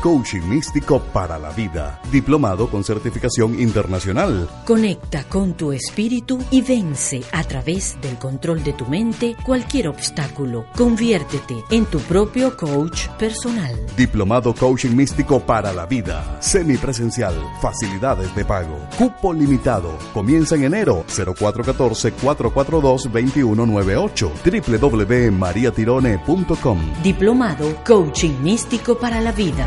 Coaching místico para la vida. Diplomado con certificación internacional. Conecta con tu espíritu y vence a través del control de tu mente cualquier obstáculo. Conviértete en tu propio coach personal. Diplomado Coaching místico para la vida. Semipresencial. Facilidades de pago. Cupo limitado. Comienza en enero. 0414-442-2198. www.mariatirone.com. Diplomado Coaching místico para la vida.